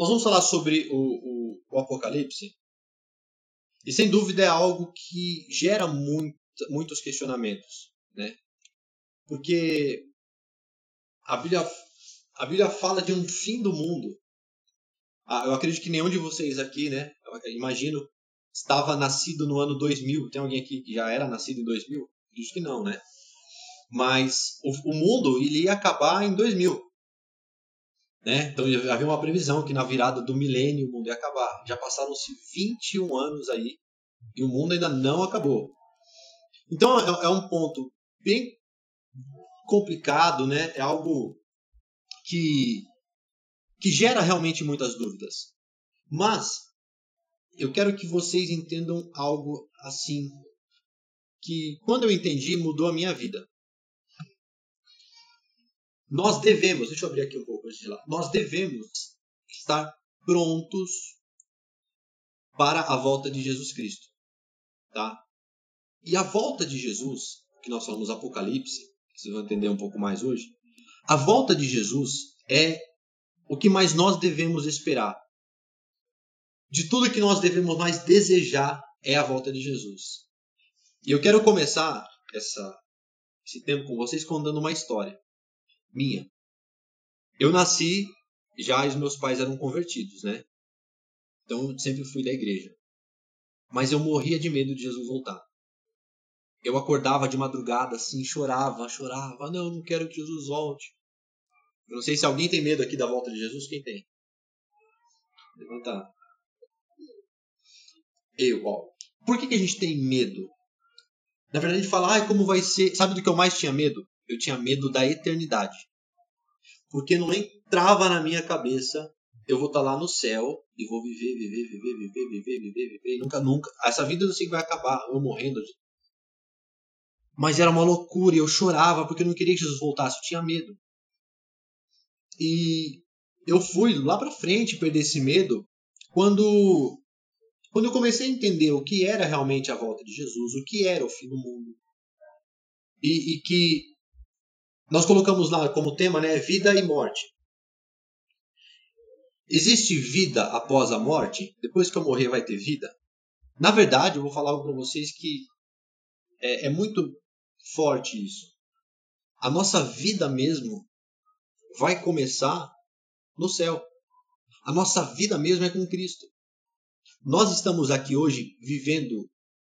Nós vamos falar sobre o, o, o Apocalipse. E sem dúvida é algo que gera muito, muitos questionamentos. Né? Porque a Bíblia, a Bíblia fala de um fim do mundo. Ah, eu acredito que nenhum de vocês aqui, né? Imagino, estava nascido no ano 2000. Tem alguém aqui que já era nascido em 2000? Diz que não, né? Mas o, o mundo ele ia acabar em 2000. Né? Então havia uma previsão que na virada do milênio o mundo ia acabar. Já passaram-se 21 anos aí e o mundo ainda não acabou. Então é, é um ponto bem complicado, né? É algo que que gera realmente muitas dúvidas. Mas eu quero que vocês entendam algo assim que quando eu entendi mudou a minha vida. Nós devemos, deixa eu abrir aqui um pouco antes de lá. Nós devemos estar prontos para a volta de Jesus Cristo, tá? E a volta de Jesus, que nós falamos Apocalipse, vocês vão entender um pouco mais hoje. A volta de Jesus é o que mais nós devemos esperar. De tudo que nós devemos mais desejar é a volta de Jesus. E eu quero começar essa, esse tempo com vocês contando uma história minha. Eu nasci, já os meus pais eram convertidos, né? Então eu sempre fui da igreja. Mas eu morria de medo de Jesus voltar. Eu acordava de madrugada assim, chorava, chorava. Não, não quero que Jesus volte. Eu não sei se alguém tem medo aqui da volta de Jesus. Quem tem? Levantar. Eu, ó. Por que, que a gente tem medo? Na verdade, a gente fala, ah, como vai ser. Sabe do que eu mais tinha medo? Eu tinha medo da eternidade. Porque não entrava na minha cabeça eu vou estar tá lá no céu e vou viver, viver, viver, viver, viver, viver, viver, nunca, nunca. Essa vida não sei que vai acabar, eu morrendo. Mas era uma loucura, eu chorava porque eu não queria que Jesus voltasse, eu tinha medo. E eu fui lá para frente perder esse medo quando quando eu comecei a entender o que era realmente a volta de Jesus, o que era o fim do mundo. E, e que nós colocamos lá como tema, né, vida e morte. Existe vida após a morte? Depois que eu morrer vai ter vida? Na verdade, eu vou falar para vocês que é, é muito forte isso. A nossa vida mesmo vai começar no céu. A nossa vida mesmo é com Cristo. Nós estamos aqui hoje vivendo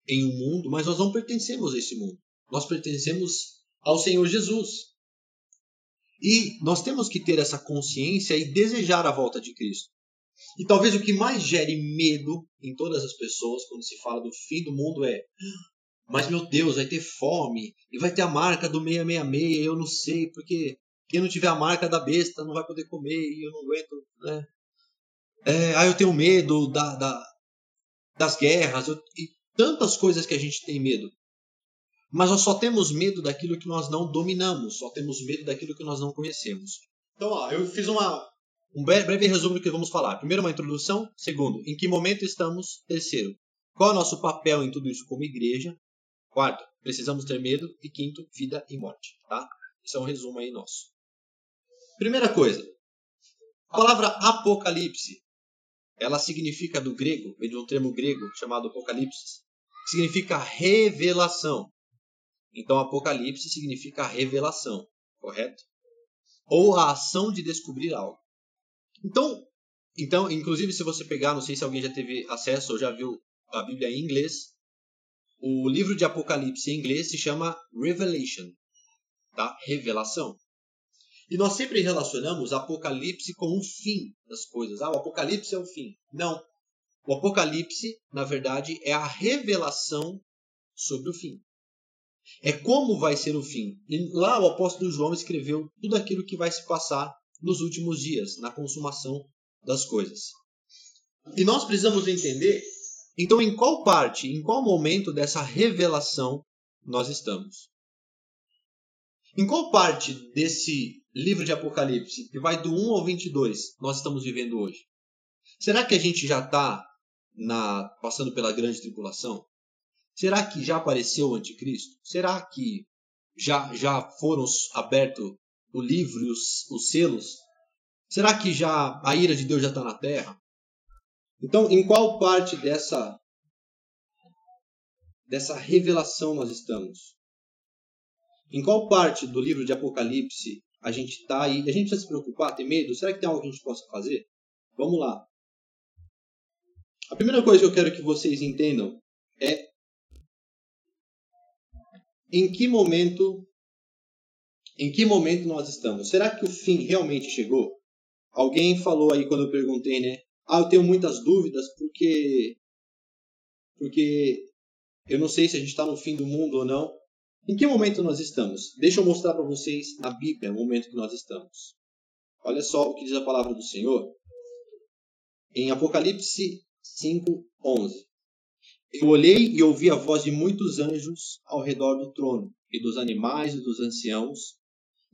em um mundo, mas nós não pertencemos a esse mundo. Nós pertencemos ao Senhor Jesus. E nós temos que ter essa consciência e desejar a volta de Cristo. E talvez o que mais gere medo em todas as pessoas quando se fala do fim do mundo é: mas meu Deus, vai ter fome e vai ter a marca do 666, eu não sei, porque quem não tiver a marca da besta não vai poder comer e eu não aguento, né? É, ah, eu tenho medo da, da das guerras eu, e tantas coisas que a gente tem medo. Mas nós só temos medo daquilo que nós não dominamos, só temos medo daquilo que nós não conhecemos. Então, ó, eu fiz uma, um breve resumo do que vamos falar. Primeiro, uma introdução. Segundo, em que momento estamos? Terceiro, qual é o nosso papel em tudo isso como igreja? Quarto, precisamos ter medo. E quinto, vida e morte. Tá? Esse é um resumo aí nosso. Primeira coisa, a palavra apocalipse, ela significa do grego, vem de um termo grego chamado apocalipse, significa revelação. Então, Apocalipse significa revelação, correto? Ou a ação de descobrir algo. Então, então, inclusive, se você pegar, não sei se alguém já teve acesso ou já viu a Bíblia em inglês, o livro de Apocalipse em inglês se chama Revelation, tá? Revelação. E nós sempre relacionamos Apocalipse com o fim das coisas. Ah, o Apocalipse é o fim. Não. O Apocalipse, na verdade, é a revelação sobre o fim. É como vai ser o fim. E lá o apóstolo João escreveu tudo aquilo que vai se passar nos últimos dias, na consumação das coisas. E nós precisamos entender, então, em qual parte, em qual momento dessa revelação nós estamos. Em qual parte desse livro de Apocalipse, que vai do 1 ao 22, nós estamos vivendo hoje? Será que a gente já está passando pela grande tribulação? Será que já apareceu o anticristo? Será que já, já foram abertos o livro e os, os selos? Será que já a ira de Deus já está na terra? Então, em qual parte dessa dessa revelação nós estamos? Em qual parte do livro de Apocalipse a gente está aí? A gente precisa se preocupar, ter medo? Será que tem algo que a gente possa fazer? Vamos lá. A primeira coisa que eu quero que vocês entendam é em que momento em que momento nós estamos? Será que o fim realmente chegou? Alguém falou aí quando eu perguntei, né? Ah, eu tenho muitas dúvidas porque porque eu não sei se a gente está no fim do mundo ou não. Em que momento nós estamos? Deixa eu mostrar para vocês na Bíblia o momento que nós estamos. Olha só o que diz a palavra do Senhor. Em Apocalipse 5:11. Eu olhei e ouvi a voz de muitos anjos ao redor do trono, e dos animais e dos anciãos,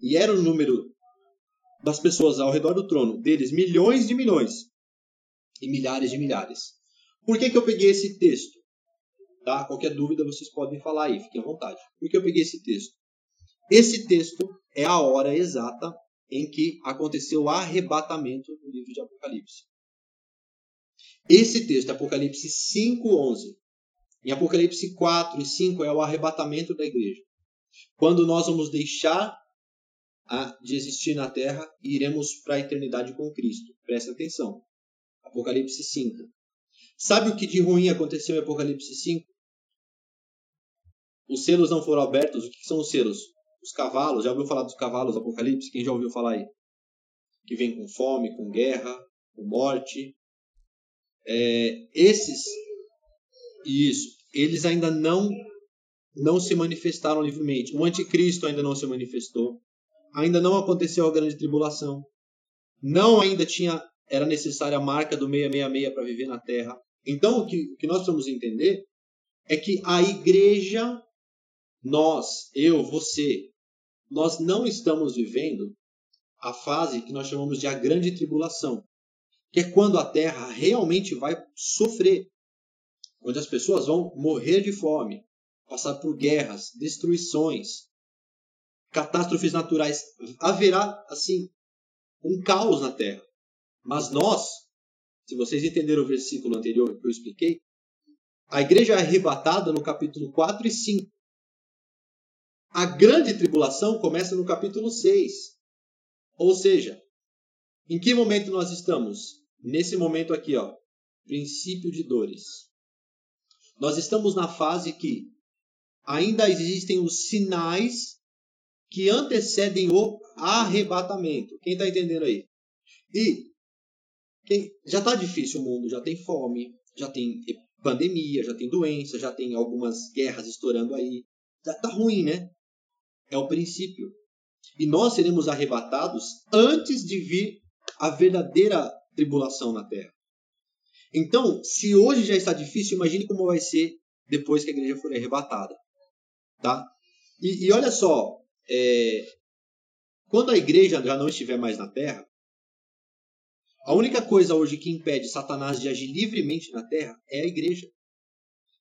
e era o número das pessoas ao redor do trono, deles milhões de milhões e milhares de milhares. Por que, que eu peguei esse texto? Tá? Qualquer dúvida vocês podem falar aí, fiquem à vontade. Por que eu peguei esse texto? Esse texto é a hora exata em que aconteceu o arrebatamento no livro de Apocalipse. Esse texto, Apocalipse 5:11. Em Apocalipse 4 e 5 é o arrebatamento da igreja. Quando nós vamos deixar de existir na terra e iremos para a eternidade com Cristo. Preste atenção. Apocalipse 5. Sabe o que de ruim aconteceu em Apocalipse 5? Os selos não foram abertos. O que são os selos? Os cavalos. Já ouviu falar dos cavalos Apocalipse? Quem já ouviu falar aí? Que vem com fome, com guerra, com morte, é, esses, isso, eles ainda não não se manifestaram livremente. O anticristo ainda não se manifestou. Ainda não aconteceu a grande tribulação. Não ainda tinha era necessária a marca do 666 para viver na terra. Então, o que, o que nós precisamos entender é que a igreja, nós, eu, você, nós não estamos vivendo a fase que nós chamamos de a grande tribulação que é quando a terra realmente vai sofrer, onde as pessoas vão morrer de fome, passar por guerras, destruições, catástrofes naturais. Haverá, assim, um caos na terra. Mas nós, se vocês entenderam o versículo anterior que eu expliquei, a igreja é arrebatada no capítulo 4 e 5. A grande tribulação começa no capítulo 6. Ou seja, em que momento nós estamos? nesse momento aqui, ó, princípio de dores. Nós estamos na fase que ainda existem os sinais que antecedem o arrebatamento. Quem está entendendo aí? E quem, já está difícil o mundo, já tem fome, já tem pandemia, já tem doença, já tem algumas guerras estourando aí. Já está ruim, né? É o princípio. E nós seremos arrebatados antes de vir a verdadeira tribulação na terra. Então, se hoje já está difícil, imagine como vai ser depois que a igreja for arrebatada. Tá? E, e olha só, é, quando a igreja já não estiver mais na terra, a única coisa hoje que impede Satanás de agir livremente na terra é a igreja.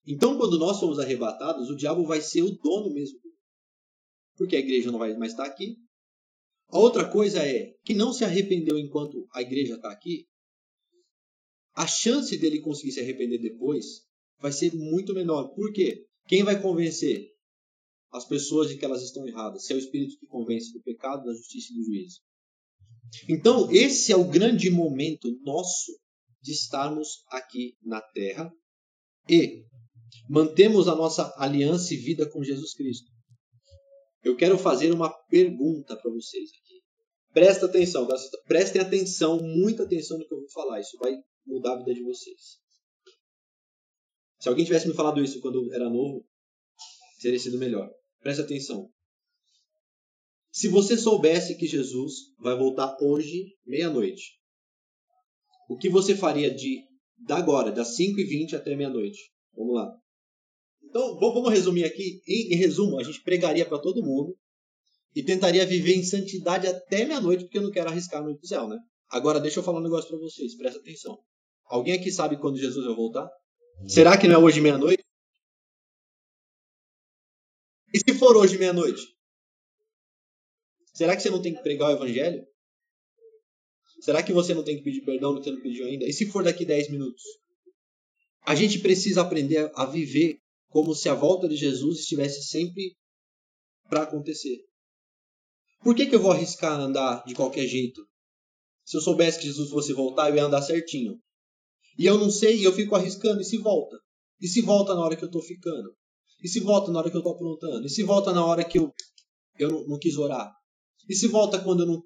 Então, quando nós somos arrebatados, o diabo vai ser o dono mesmo. Porque a igreja não vai mais estar aqui, a outra coisa é que não se arrependeu enquanto a igreja está aqui, a chance dele conseguir se arrepender depois vai ser muito menor. Por quê? Quem vai convencer as pessoas de que elas estão erradas? Se é o Espírito que convence do pecado, da justiça e do juízo. Então, esse é o grande momento nosso de estarmos aqui na terra e mantemos a nossa aliança e vida com Jesus Cristo. Eu quero fazer uma pergunta para vocês aqui. Presta atenção, prestem atenção, muita atenção no que eu vou falar. Isso vai mudar a vida de vocês. Se alguém tivesse me falado isso quando era novo, teria sido melhor. Presta atenção. Se você soubesse que Jesus vai voltar hoje, meia-noite, o que você faria de da agora, das 5h20 até meia-noite? Vamos lá. Então, vamos resumir aqui. Em, em resumo, a gente pregaria para todo mundo e tentaria viver em santidade até meia-noite, porque eu não quero arriscar no céu, né? Agora, deixa eu falar um negócio para vocês, presta atenção. Alguém aqui sabe quando Jesus vai voltar? Será que não é hoje meia-noite? E se for hoje meia-noite? Será que você não tem que pregar o evangelho? Será que você não tem que pedir perdão no que você não pediu ainda? E se for daqui 10 minutos? A gente precisa aprender a viver como se a volta de Jesus estivesse sempre para acontecer. Por que, que eu vou arriscar andar de qualquer jeito? Se eu soubesse que Jesus fosse voltar, eu ia andar certinho. E eu não sei, e eu fico arriscando, e se volta? E se volta na hora que eu estou ficando? E se volta na hora que eu estou aprontando? E se volta na hora que eu, eu não, não quis orar? E se volta quando eu não,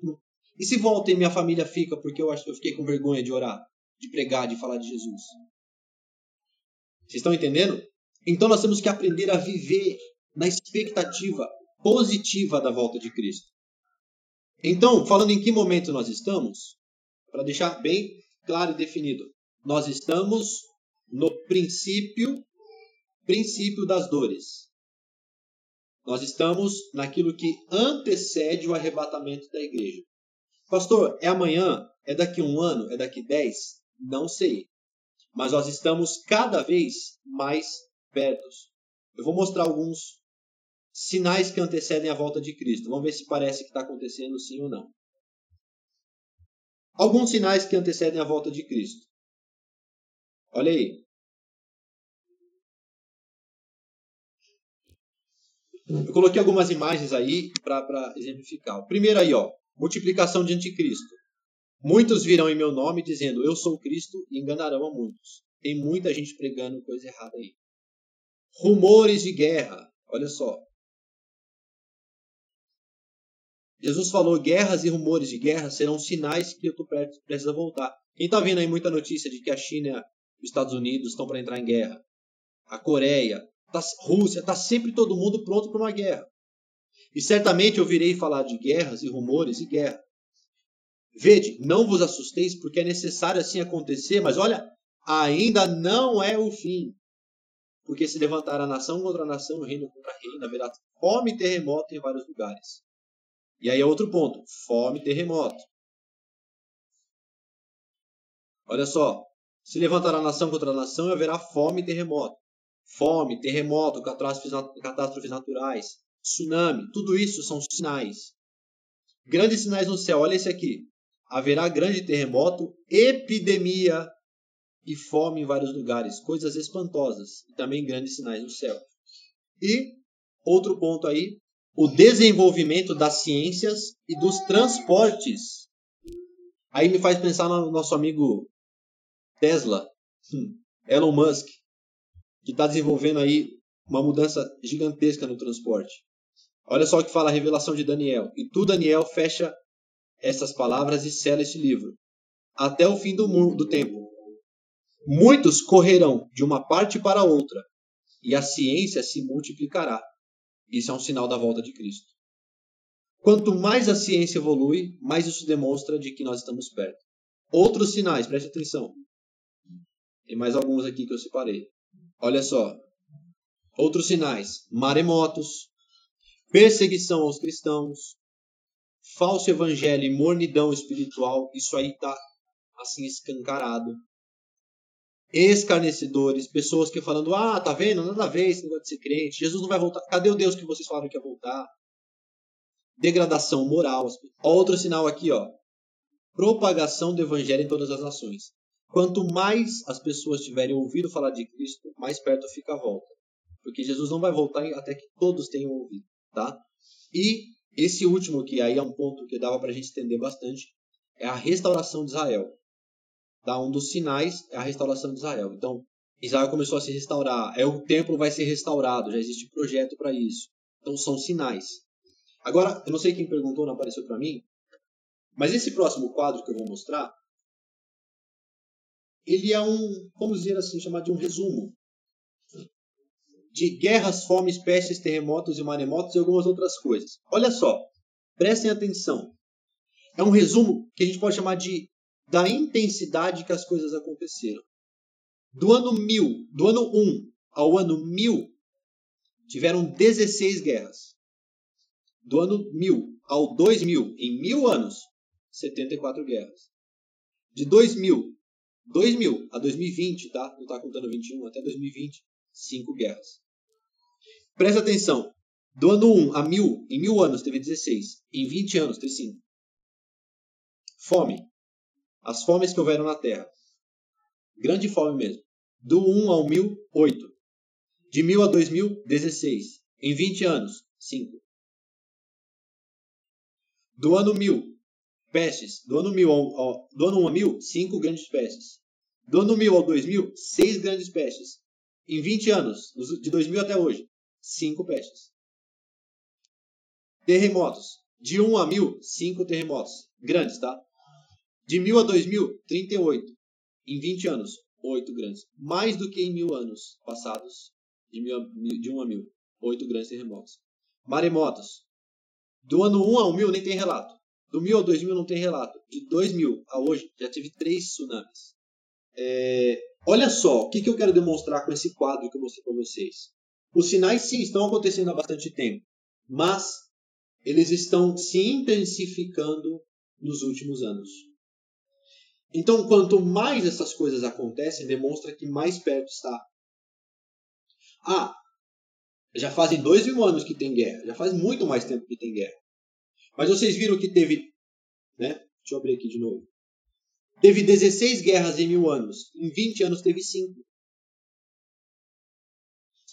E se volta e minha família fica porque eu, eu fiquei com vergonha de orar, de pregar, de falar de Jesus? Vocês estão entendendo? Então nós temos que aprender a viver na expectativa positiva da volta de Cristo. Então, falando em que momento nós estamos, para deixar bem claro e definido, nós estamos no princípio princípio das dores. Nós estamos naquilo que antecede o arrebatamento da igreja. Pastor, é amanhã? É daqui um ano? É daqui dez? Não sei. Mas nós estamos cada vez mais perto. Eu vou mostrar alguns sinais que antecedem a volta de Cristo. Vamos ver se parece que está acontecendo sim ou não. Alguns sinais que antecedem a volta de Cristo. Olha aí. Eu coloquei algumas imagens aí para exemplificar. Primeiro aí, ó, multiplicação de anticristo. Muitos virão em meu nome dizendo, eu sou Cristo, e enganarão a muitos. Tem muita gente pregando coisa errada aí. Rumores de guerra. Olha só. Jesus falou: guerras e rumores de guerra serão sinais que eu estou prestes a voltar. Quem está vendo aí muita notícia de que a China os Estados Unidos estão para entrar em guerra? A Coreia, tá, Rússia, está sempre todo mundo pronto para uma guerra. E certamente eu virei falar de guerras e rumores e guerra. Vede, não vos assusteis, porque é necessário assim acontecer, mas olha, ainda não é o fim. Porque se levantará nação contra nação, reino contra reino, haverá fome e terremoto em vários lugares. E aí é outro ponto: fome e terremoto. Olha só. Se levantará nação contra nação e haverá fome e terremoto. Fome, terremoto, catástrofes naturais, tsunami, tudo isso são sinais. Grandes sinais no céu, olha esse aqui. Haverá grande terremoto, epidemia e fome em vários lugares, coisas espantosas e também grandes sinais no céu. E outro ponto aí, o desenvolvimento das ciências e dos transportes. Aí me faz pensar no nosso amigo Tesla, hum, Elon Musk, que está desenvolvendo aí uma mudança gigantesca no transporte. Olha só o que fala a revelação de Daniel. E tu, Daniel, fecha essas palavras e sela este livro. Até o fim do, do tempo. Muitos correrão de uma parte para outra, e a ciência se multiplicará. Isso é um sinal da volta de Cristo. Quanto mais a ciência evolui, mais isso demonstra de que nós estamos perto. Outros sinais, preste atenção. Tem mais alguns aqui que eu separei. Olha só. Outros sinais: maremotos, perseguição aos cristãos, falso evangelho e mornidão espiritual. Isso aí está assim escancarado escarnecedores, pessoas que falando, ah, tá vendo? Nada a ver esse negócio de ser crente, Jesus não vai voltar. Cadê o Deus que vocês falaram que ia voltar? Degradação moral. Outro sinal aqui, ó. Propagação do evangelho em todas as nações. Quanto mais as pessoas tiverem ouvido falar de Cristo, mais perto fica a volta. Porque Jesus não vai voltar até que todos tenham ouvido, tá? E esse último, que aí é um ponto que dava para a gente entender bastante, é a restauração de Israel tá? um dos sinais é a restauração de Israel. Então, Israel começou a se restaurar, é o templo vai ser restaurado, já existe projeto para isso. Então, são sinais. Agora, eu não sei quem perguntou, não apareceu para mim, mas esse próximo quadro que eu vou mostrar, ele é um, vamos dizer assim, chamado de um resumo de guerras, fomes, pestes, terremotos e maremotos e algumas outras coisas. Olha só, prestem atenção. É um resumo que a gente pode chamar de da intensidade que as coisas aconteceram. Do ano 1000, do ano 1 ao ano 1000, tiveram 16 guerras. Do ano 1000 ao 2000, em mil anos, 74 guerras. De 2000, 2000 a 2020, tá? Não está contando 21, até 2020, 5 guerras. Presta atenção. Do ano 1 a 1000, em mil anos teve 16. Em 20 anos teve 5. Fome. As fomes que houveram na terra. Grande fome mesmo. Do 1 ao 1000, 8. De 1000 a 2000, 16. Em 20 anos, 5. Do ano 1000, pestes. Do ano 1000 ao, ao, do ano 1 a 1000, 5 grandes pestes. Do ano 1000 ao 2000, 6 grandes pestes. Em 20 anos, de 2000 até hoje, 5 pestes. Terremotos. De 1 a 1000, 5 terremotos. Grandes, tá? De 1000 a 2000, 38. Em 20 anos, 8 grandes. Mais do que em mil anos passados, de, de 1 a 1000. 8 grandes terremotos. Maremotos. Do ano 1 ao 1000 nem tem relato. Do 1000 ao 2000 não tem relato. De 2000 a hoje já tive três tsunamis. É, olha só, o que, que eu quero demonstrar com esse quadro que eu mostrei para vocês. Os sinais sim estão acontecendo há bastante tempo, mas eles estão se intensificando nos últimos anos. Então, quanto mais essas coisas acontecem, demonstra que mais perto está. Ah, já fazem dois mil anos que tem guerra. Já faz muito mais tempo que tem guerra. Mas vocês viram que teve. Né? Deixa eu abrir aqui de novo. Teve 16 guerras em mil anos. Em 20 anos teve 5.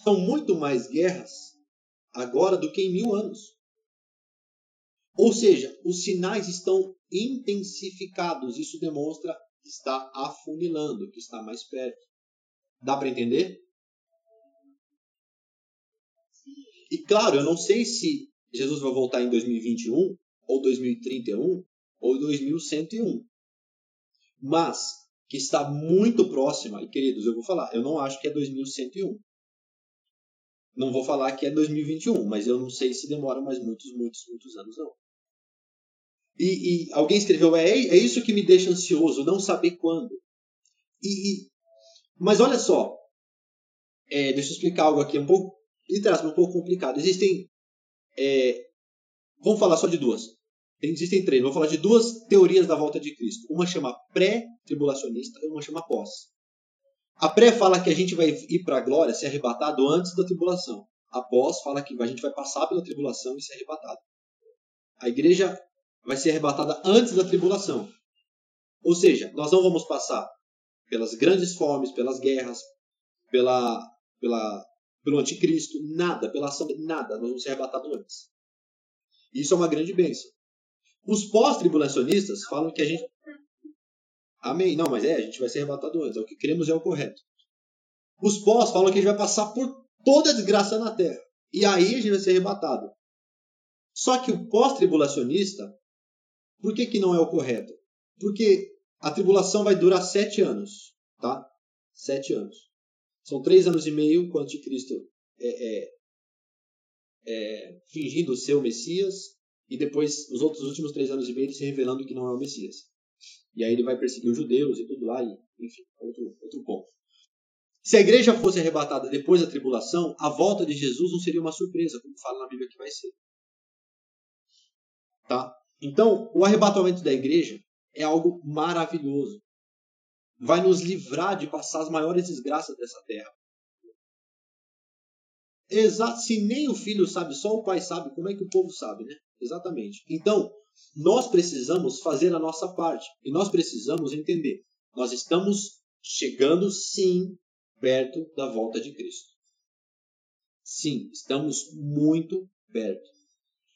São muito mais guerras agora do que em mil anos. Ou seja, os sinais estão intensificados. Isso demonstra que está afunilando, que está mais perto. Dá para entender? E claro, eu não sei se Jesus vai voltar em 2021, ou 2031, ou 2101. Mas que está muito próxima, e queridos, eu vou falar, eu não acho que é 2101. Não vou falar que é 2021, mas eu não sei se demora mais muitos, muitos, muitos anos, não. E, e alguém escreveu, é, é isso que me deixa ansioso, não saber quando. E, mas olha só, é, deixa eu explicar algo aqui um pouco aspas, um pouco complicado. Existem. É, vamos falar só de duas. Existem três. Vou falar de duas teorias da volta de Cristo. Uma chama pré-tribulacionista e uma chama pós. A pré fala que a gente vai ir para a glória, ser arrebatado antes da tribulação. A pós fala que a gente vai passar pela tribulação e ser arrebatado. A igreja vai ser arrebatada antes da tribulação. Ou seja, nós não vamos passar pelas grandes fomes, pelas guerras, pela, pela pelo anticristo, nada, pela ação, nada, nós vamos ser arrebatados antes. Isso é uma grande bênção. Os pós-tribulacionistas falam que a gente. Amém. Não, mas é, a gente vai ser arrebatado antes. É o que queremos é o correto. Os pós falam que a gente vai passar por toda a desgraça na terra. E aí a gente vai ser arrebatado. Só que o pós-tribulacionista, por que, que não é o correto? Porque a tribulação vai durar sete anos. Tá? Sete anos. São três anos e meio com o anticristo é, é, é, fingindo ser o Messias e depois os outros últimos três anos e meio se revelando que não é o Messias. E aí ele vai perseguir os judeus e tudo lá, e, enfim, outro, outro ponto. Se a igreja fosse arrebatada depois da tribulação, a volta de Jesus não seria uma surpresa, como fala na Bíblia que vai ser. Tá? Então, o arrebatamento da igreja é algo maravilhoso vai nos livrar de passar as maiores desgraças dessa terra. Exato, se nem o filho sabe, só o pai sabe, como é que o povo sabe, né? Exatamente. Então, nós precisamos fazer a nossa parte e nós precisamos entender. Nós estamos chegando sim perto da volta de Cristo. Sim, estamos muito perto.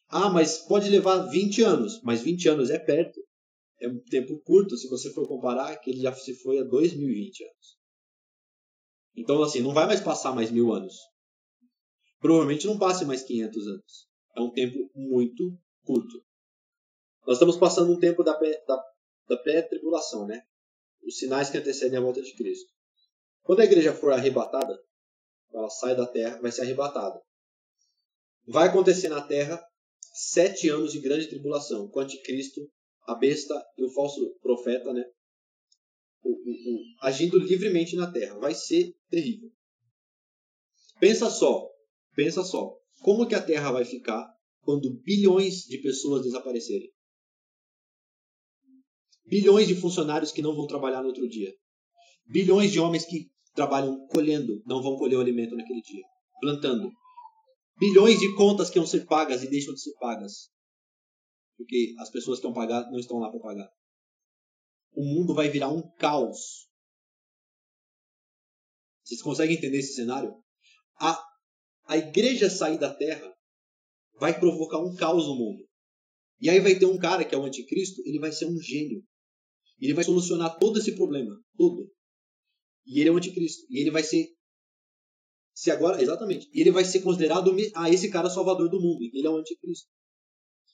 Ah, mas pode levar 20 anos, mas 20 anos é perto é um tempo curto se você for comparar que ele já se foi há 2020 anos. Então, assim, não vai mais passar mais mil anos. Provavelmente não passe mais 500 anos. É um tempo muito curto. Nós estamos passando um tempo da, da, da pré-tribulação, né? Os sinais que antecedem a volta de Cristo. Quando a igreja for arrebatada, ela sai da terra, vai ser arrebatada. Vai acontecer na terra sete anos de grande tribulação, com o anticristo a besta e o falso profeta, né? O, o, o, agindo livremente na terra. Vai ser terrível. Pensa só, pensa só. Como que a terra vai ficar quando bilhões de pessoas desaparecerem? Bilhões de funcionários que não vão trabalhar no outro dia. Bilhões de homens que trabalham colhendo, não vão colher o alimento naquele dia. Plantando. Bilhões de contas que vão ser pagas e deixam de ser pagas porque as pessoas que vão pagar não estão lá para pagar. o mundo vai virar um caos. Vocês conseguem entender esse cenário? A, a igreja sair da terra vai provocar um caos no mundo. E aí vai ter um cara que é o anticristo, ele vai ser um gênio. Ele vai solucionar todo esse problema, todo. E ele é o anticristo. E ele vai ser se agora, exatamente. E ele vai ser considerado ah, esse cara salvador do mundo. Ele é o anticristo.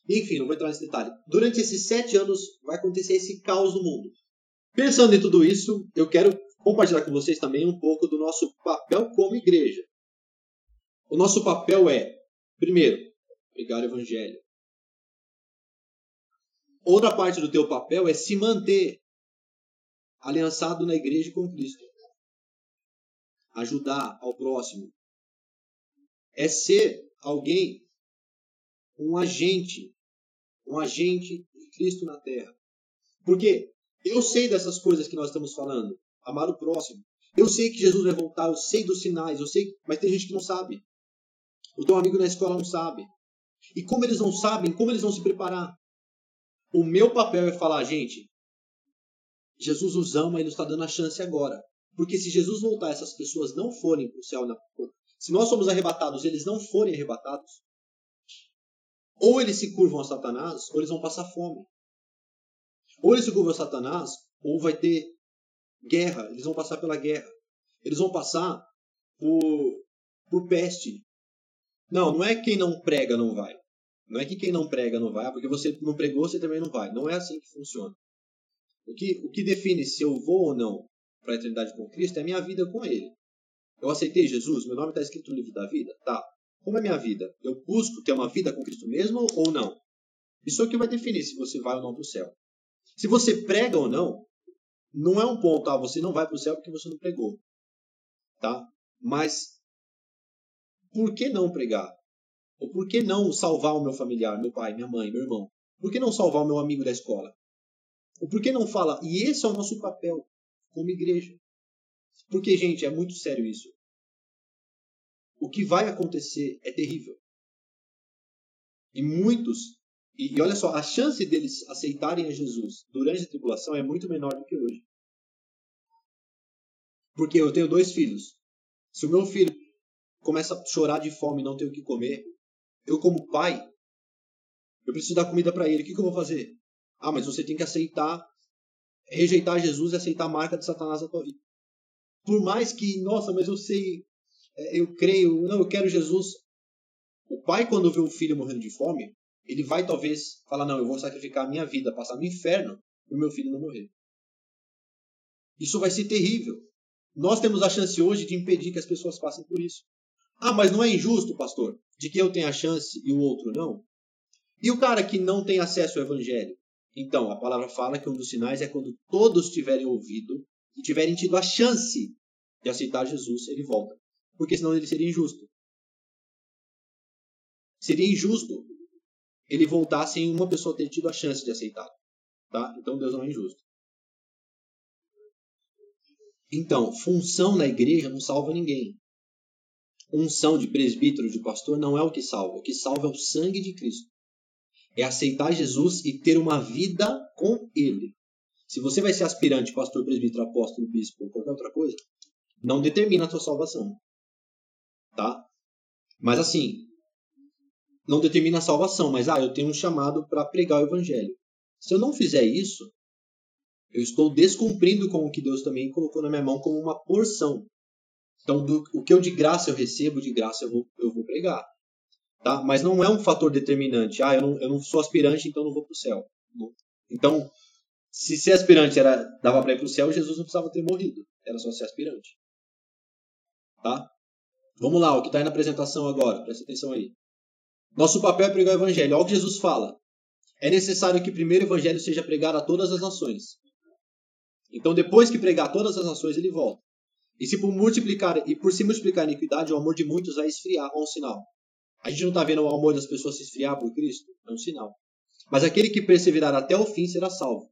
Enfim, não vou entrar nesse detalhe. Durante esses sete anos vai acontecer esse caos no mundo. Pensando em tudo isso, eu quero compartilhar com vocês também um pouco do nosso papel como igreja. O nosso papel é, primeiro, pregar o evangelho. Outra parte do teu papel é se manter aliançado na igreja com Cristo. Ajudar ao próximo. É ser alguém, um agente, um agente de Cristo na terra. Porque eu sei dessas coisas que nós estamos falando. Amar o próximo. Eu sei que Jesus vai voltar, eu sei dos sinais, eu sei, mas tem gente que não sabe. O teu amigo na escola não sabe. E como eles não sabem, como eles vão se preparar? O meu papel é falar, gente, Jesus nos ama e nos está dando a chance agora. Porque se Jesus voltar, essas pessoas não forem para o céu, na... se nós somos arrebatados, eles não forem arrebatados, ou eles se curvam a Satanás, ou eles vão passar fome. Ou eles se curvam a Satanás, ou vai ter guerra, eles vão passar pela guerra. Eles vão passar por, por peste. Não, não é quem não prega não vai. Não é que quem não prega não vai, porque você não pregou, você também não vai. Não é assim que funciona. O que, o que define se eu vou ou não para a eternidade com Cristo é a minha vida com Ele. Eu aceitei Jesus, meu nome está escrito no livro da vida? Tá. Como é minha vida? Eu busco ter uma vida com Cristo mesmo ou não? Isso é o que vai definir se você vai ou não para o céu. Se você prega ou não, não é um ponto, ah, você não vai para o céu porque você não pregou. Tá? Mas por que não pregar? Ou por que não salvar o meu familiar, meu pai, minha mãe, meu irmão? Por que não salvar o meu amigo da escola? Ou por que não fala? E esse é o nosso papel como igreja. Porque, gente, é muito sério isso. O que vai acontecer é terrível. E muitos, e, e olha só, a chance deles aceitarem a Jesus durante a tribulação é muito menor do que hoje. Porque eu tenho dois filhos. Se o meu filho começa a chorar de fome e não tem o que comer, eu, como pai, eu preciso dar comida para ele. O que, que, eu vou fazer? Ah, mas você tem que aceitar, rejeitar Jesus e aceitar a marca de Satanás na tua vida. Por mais que, nossa, mas eu sei, eu creio, não, eu quero Jesus. O pai, quando vê o filho morrendo de fome, ele vai talvez falar: não, eu vou sacrificar a minha vida, passar no inferno para o meu filho não morrer. Isso vai ser terrível. Nós temos a chance hoje de impedir que as pessoas passem por isso. Ah, mas não é injusto, pastor, de que eu tenha a chance e o outro não? E o cara que não tem acesso ao evangelho? Então, a palavra fala que um dos sinais é quando todos tiverem ouvido e tiverem tido a chance de aceitar Jesus, ele volta. Porque senão ele seria injusto. Seria injusto ele voltar sem uma pessoa ter tido a chance de aceitar. Tá? Então Deus não é injusto. Então, função na igreja não salva ninguém unção de presbítero, de pastor, não é o que salva. O que salva é o sangue de Cristo. É aceitar Jesus e ter uma vida com Ele. Se você vai ser aspirante, pastor, presbítero, apóstolo, bispo ou qualquer outra coisa, não determina a sua salvação. Tá? Mas assim, não determina a salvação, mas ah, eu tenho um chamado para pregar o evangelho. Se eu não fizer isso, eu estou descumprindo com o que Deus também colocou na minha mão como uma porção. Então, do, o que eu de graça eu recebo, de graça eu vou, eu vou pregar. Tá? Mas não é um fator determinante. Ah, eu não, eu não sou aspirante, então não vou para o céu. Então, se ser aspirante era, dava para ir para o céu, Jesus não precisava ter morrido. Era só ser aspirante. Tá? Vamos lá, o que está aí na apresentação agora. Presta atenção aí. Nosso papel é pregar o evangelho. Olha o que Jesus fala. É necessário que primeiro o evangelho seja pregado a todas as nações. Então, depois que pregar a todas as nações, ele volta. E se por multiplicar e por se multiplicar a iniquidade, o amor de muitos vai esfriar, é um sinal. A gente não está vendo o amor das pessoas se esfriar por Cristo? É um sinal. Mas aquele que perseverar até o fim será salvo.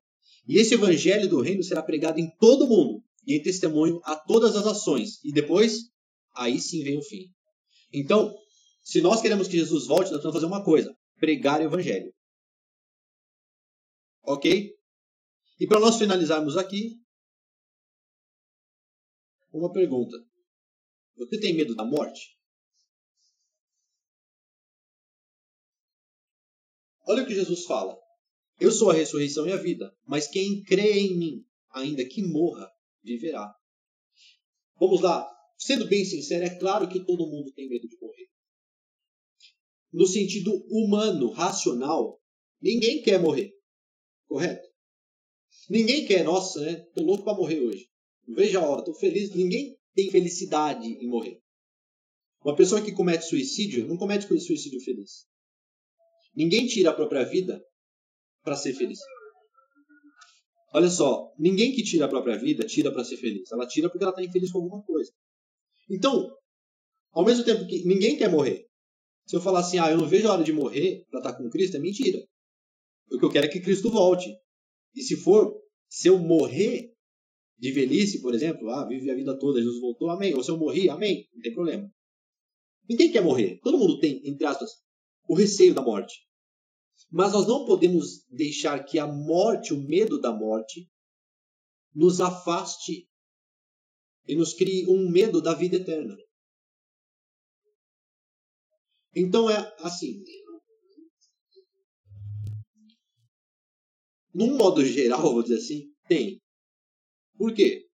E esse evangelho do reino será pregado em todo o mundo e em testemunho a todas as ações. E depois, aí sim vem o fim. Então, se nós queremos que Jesus volte, nós vamos fazer uma coisa: pregar o evangelho. Ok? E para nós finalizarmos aqui, uma pergunta. Você tem medo da morte? Olha o que Jesus fala. Eu sou a ressurreição e a vida, mas quem crê em mim, ainda que morra, viverá. Vamos lá. Sendo bem sincero, é claro que todo mundo tem medo de morrer. No sentido humano, racional, ninguém quer morrer. Correto? Ninguém quer, nossa, né? Tô louco para morrer hoje. Vejo a hora, tô feliz. Ninguém tem felicidade em morrer. Uma pessoa que comete suicídio não comete suicídio feliz. Ninguém tira a própria vida para ser feliz. Olha só, ninguém que tira a própria vida tira para ser feliz. Ela tira porque ela está infeliz com alguma coisa. Então, ao mesmo tempo que ninguém quer morrer. Se eu falar assim, ah, eu não vejo a hora de morrer para estar com Cristo, é mentira. O que eu quero é que Cristo volte. E se for, se eu morrer de velhice, por exemplo, ah, vive a vida toda, Jesus voltou, amém. Ou se eu morri, amém, não tem problema. Ninguém quer morrer. Todo mundo tem, entre aspas, o receio da morte. Mas nós não podemos deixar que a morte, o medo da morte, nos afaste e nos crie um medo da vida eterna. Então é assim. Num modo geral, vou dizer assim, tem. Por quê?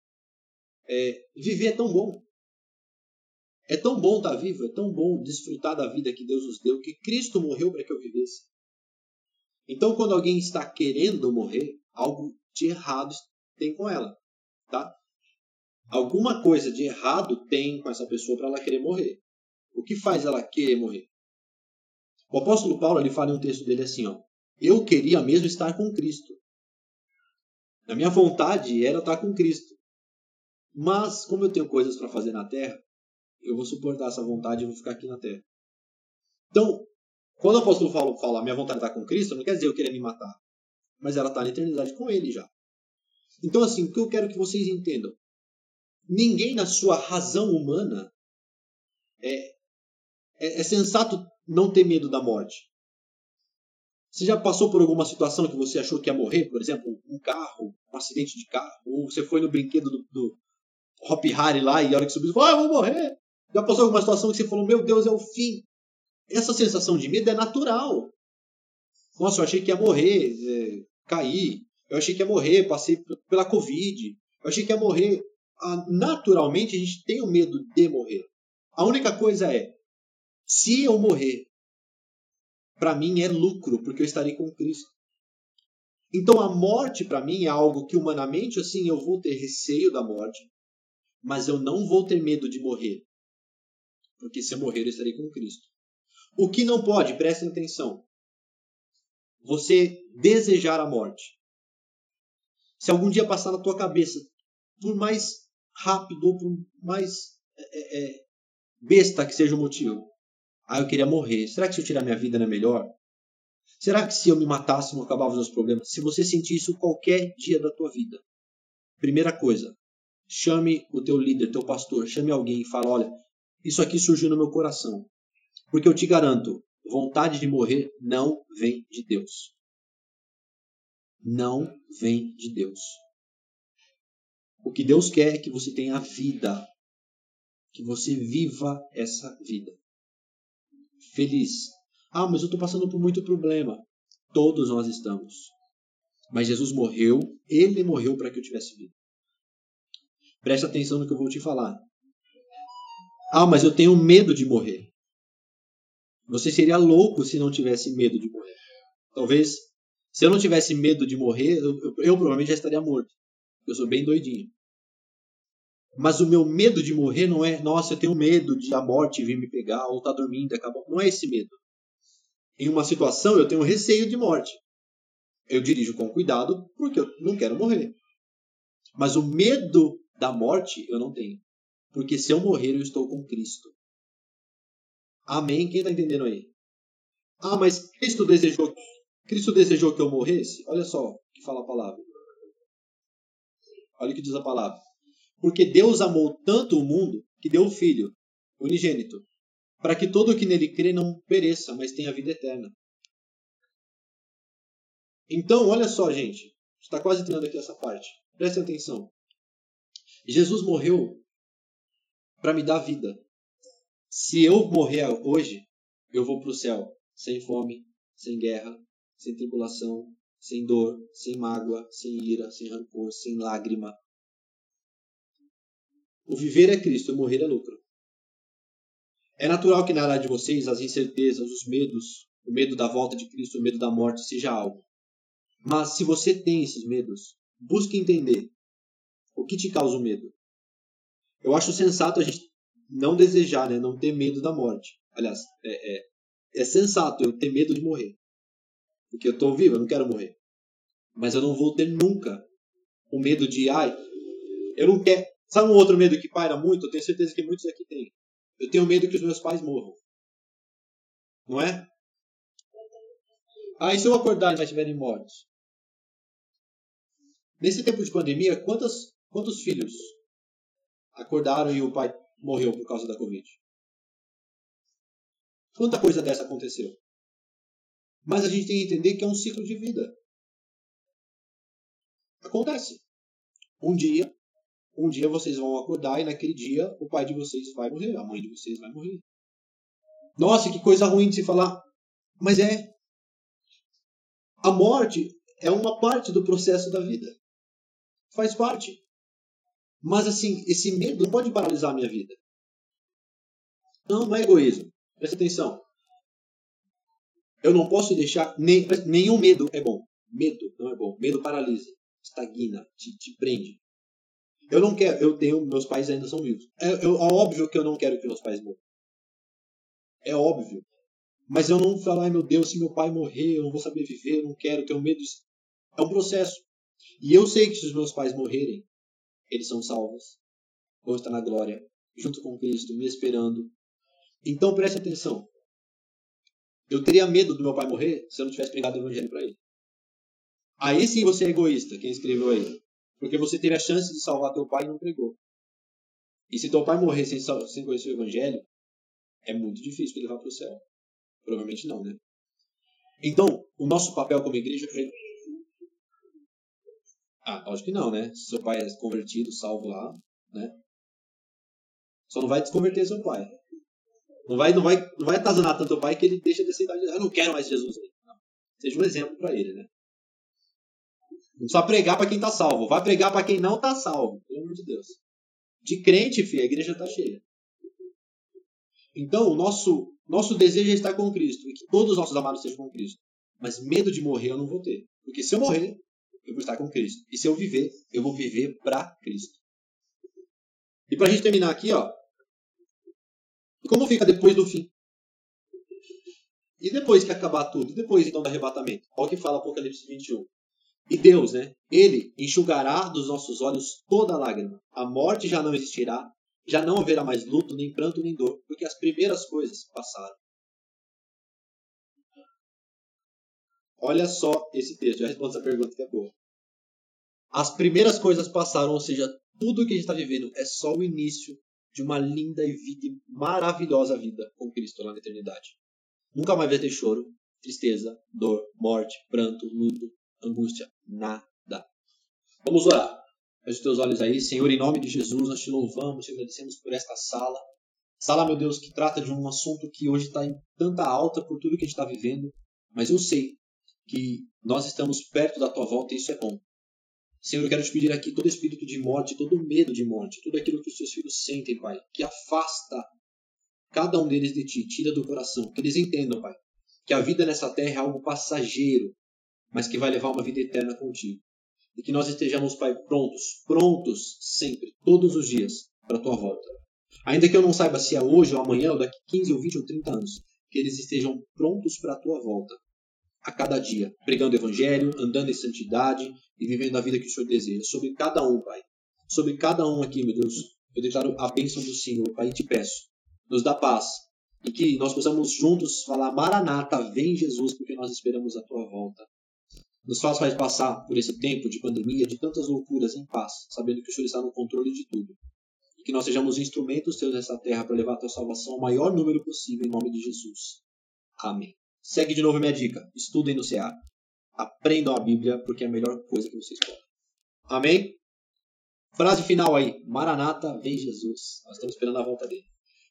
É, viver é tão bom. É tão bom estar vivo, é tão bom desfrutar da vida que Deus nos deu, que Cristo morreu para que eu vivesse. Então, quando alguém está querendo morrer, algo de errado tem com ela, tá? Alguma coisa de errado tem com essa pessoa para ela querer morrer. O que faz ela querer morrer? O apóstolo Paulo ele fala em um texto dele assim, ó: Eu queria mesmo estar com Cristo. A minha vontade era estar com Cristo. Mas como eu tenho coisas para fazer na terra, eu vou suportar essa vontade e vou ficar aqui na terra. Então, quando o apóstolo Paulo fala, minha vontade está com Cristo, não quer dizer eu querer me matar. Mas ela está na eternidade com ele já. Então, assim, o que eu quero que vocês entendam. Ninguém na sua razão humana é, é, é sensato não ter medo da morte. Você já passou por alguma situação que você achou que ia morrer? Por exemplo, um carro, um acidente de carro. Ou você foi no brinquedo do, do Hop Harry lá e a hora que subiu, ah, eu vou morrer. Já passou alguma situação que você falou, meu Deus, é o fim. Essa sensação de medo é natural. Nossa, eu achei que ia morrer, é, cair. Eu achei que ia morrer, passei pela Covid. Eu achei que ia morrer. Ah, naturalmente, a gente tem o medo de morrer. A única coisa é, se eu morrer, para mim é lucro, porque eu estarei com Cristo. Então a morte para mim é algo que humanamente assim eu vou ter receio da morte, mas eu não vou ter medo de morrer. Porque se eu morrer eu estarei com Cristo. O que não pode, prestem atenção, você desejar a morte. Se algum dia passar na tua cabeça, por mais rápido ou por mais é, é, é, besta que seja o motivo, ah, eu queria morrer. Será que se eu tirar minha vida não é melhor? Será que se eu me matasse não acabava os meus problemas? Se você sentir isso qualquer dia da tua vida, primeira coisa, chame o teu líder, teu pastor, chame alguém e fala, olha, isso aqui surgiu no meu coração. Porque eu te garanto, vontade de morrer não vem de Deus. Não vem de Deus. O que Deus quer é que você tenha vida, que você viva essa vida. Feliz. Ah, mas eu estou passando por muito problema. Todos nós estamos. Mas Jesus morreu, ele morreu para que eu tivesse vida. Preste atenção no que eu vou te falar. Ah, mas eu tenho medo de morrer. Você seria louco se não tivesse medo de morrer. Talvez, se eu não tivesse medo de morrer, eu, eu, eu provavelmente já estaria morto. Eu sou bem doidinho. Mas o meu medo de morrer não é, nossa, eu tenho medo de a morte vir me pegar ou tá dormindo, acabou. Não é esse medo. Em uma situação eu tenho receio de morte. Eu dirijo com cuidado porque eu não quero morrer. Mas o medo da morte eu não tenho. Porque se eu morrer, eu estou com Cristo. Amém? Quem está entendendo aí? Ah, mas Cristo desejou, Cristo desejou que eu morresse? Olha só o que fala a palavra. Olha o que diz a palavra. Porque Deus amou tanto o mundo que deu o Filho, unigênito, para que todo o que nele crê não pereça, mas tenha vida eterna. Então, olha só, gente. Está quase terminando aqui essa parte. Prestem atenção. Jesus morreu para me dar vida. Se eu morrer hoje, eu vou para o céu sem fome, sem guerra, sem tribulação, sem dor, sem mágoa, sem ira, sem rancor, sem lágrima. O viver é Cristo, o morrer é lucro. É natural que na área de vocês as incertezas, os medos, o medo da volta de Cristo, o medo da morte seja algo. Mas se você tem esses medos, busque entender o que te causa o medo. Eu acho sensato a gente não desejar, né, não ter medo da morte. Aliás, é, é, é sensato eu ter medo de morrer. Porque eu estou vivo, eu não quero morrer. Mas eu não vou ter nunca o medo de, ai, eu não quero. Sabe um outro medo que paira muito? Eu tenho certeza que muitos aqui têm. Eu tenho medo que os meus pais morram. Não é? Ah, e se eu acordar e já estiverem mortos? Nesse tempo de pandemia, quantos, quantos filhos acordaram e o pai morreu por causa da Covid? Quanta coisa dessa aconteceu? Mas a gente tem que entender que é um ciclo de vida. Acontece. Um dia, um dia vocês vão acordar e naquele dia o pai de vocês vai morrer, a mãe de vocês vai morrer. Nossa, que coisa ruim de se falar. Mas é. A morte é uma parte do processo da vida. Faz parte. Mas assim, esse medo não pode paralisar a minha vida. Não, não é egoísmo. Presta atenção. Eu não posso deixar. Nem, nenhum medo é bom. Medo não é bom. Medo paralisa, estagna, te, te prende. Eu não quero. Eu tenho. Meus pais ainda são vivos. É, é, é óbvio que eu não quero que meus pais morram. É óbvio. Mas eu não falo, ai meu Deus, se meu pai morrer, eu não vou saber viver, eu não quero, tenho medo. É um processo. E eu sei que se os meus pais morrerem, eles são salvos. Vão estar na glória, junto com Cristo, me esperando. Então preste atenção. Eu teria medo do meu pai morrer se eu não tivesse pregado o evangelho para ele. Aí sim você é egoísta, quem escreveu aí. Porque você teve a chance de salvar teu pai e não pregou. E se teu pai morrer sem, sem conhecer o evangelho, é muito difícil ele vá para o céu. Provavelmente não, né? Então, o nosso papel como igreja é. Ah, acho que não, né? Se seu pai é convertido, salvo lá, né? Só não vai desconverter seu pai. Não vai, não vai, não vai atazanar tanto o pai que ele deixa de aceitar. Eu não quero mais Jesus. Seja um exemplo para ele, né? Não precisa pregar para quem está salvo. Vai pregar para quem não está salvo. Pelo amor de Deus. De crente, filho, a igreja está cheia. Então, o nosso, nosso desejo é estar com Cristo. E que todos os nossos amados estejam com Cristo. Mas medo de morrer eu não vou ter. Porque se eu morrer, eu vou estar com Cristo. E se eu viver, eu vou viver para Cristo. E para a gente terminar aqui, ó, como fica depois do fim? E depois que acabar tudo? E depois então do arrebatamento? Olha o que fala Apocalipse 21. E Deus, né? Ele enxugará dos nossos olhos toda lágrima. A morte já não existirá, já não haverá mais luto, nem pranto, nem dor, porque as primeiras coisas passaram. Olha só esse texto, já respondo essa pergunta que é boa. As primeiras coisas passaram, ou seja, tudo que a gente está vivendo é só o início de uma linda e vida, maravilhosa vida com Cristo lá na eternidade. Nunca mais vai ter choro, tristeza, dor, morte, pranto, luto, angústia, nada. Vamos orar. Feche os teus olhos aí, Senhor, em nome de Jesus, nós te louvamos, te agradecemos por esta sala. Sala, meu Deus, que trata de um assunto que hoje está em tanta alta por tudo que a gente está vivendo, mas eu sei que nós estamos perto da tua volta e isso é bom. Senhor, eu quero te pedir aqui todo espírito de morte, todo medo de morte, tudo aquilo que os teus filhos sentem, Pai, que afasta cada um deles de ti, tira do coração, que eles entendam, Pai, que a vida nessa terra é algo passageiro, mas que vai levar uma vida eterna contigo. E que nós estejamos, Pai, prontos, prontos sempre, todos os dias, para a tua volta. Ainda que eu não saiba se é hoje ou amanhã, ou daqui 15 ou 20 ou 30 anos, que eles estejam prontos para a tua volta, a cada dia, pregando o Evangelho, andando em santidade e vivendo a vida que o Senhor deseja. Sobre cada um, Pai. Sobre cada um aqui, meu Deus. Eu declaro a bênção do Senhor, Pai, e te peço. Nos dá paz. E que nós possamos juntos falar: Maranata, vem Jesus, porque nós esperamos a tua volta. Nos faz passar por esse tempo de pandemia, de tantas loucuras, em paz, sabendo que o Senhor está no controle de tudo. E que nós sejamos instrumentos teus nessa terra para levar a tua salvação ao maior número possível, em nome de Jesus. Amém. Segue de novo minha dica. Estudem no CA. aprendam a Bíblia, porque é a melhor coisa que vocês podem. Amém? Frase final aí. Maranata, vem Jesus. Nós estamos esperando a volta dele.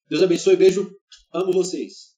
Deus abençoe, beijo. Amo vocês.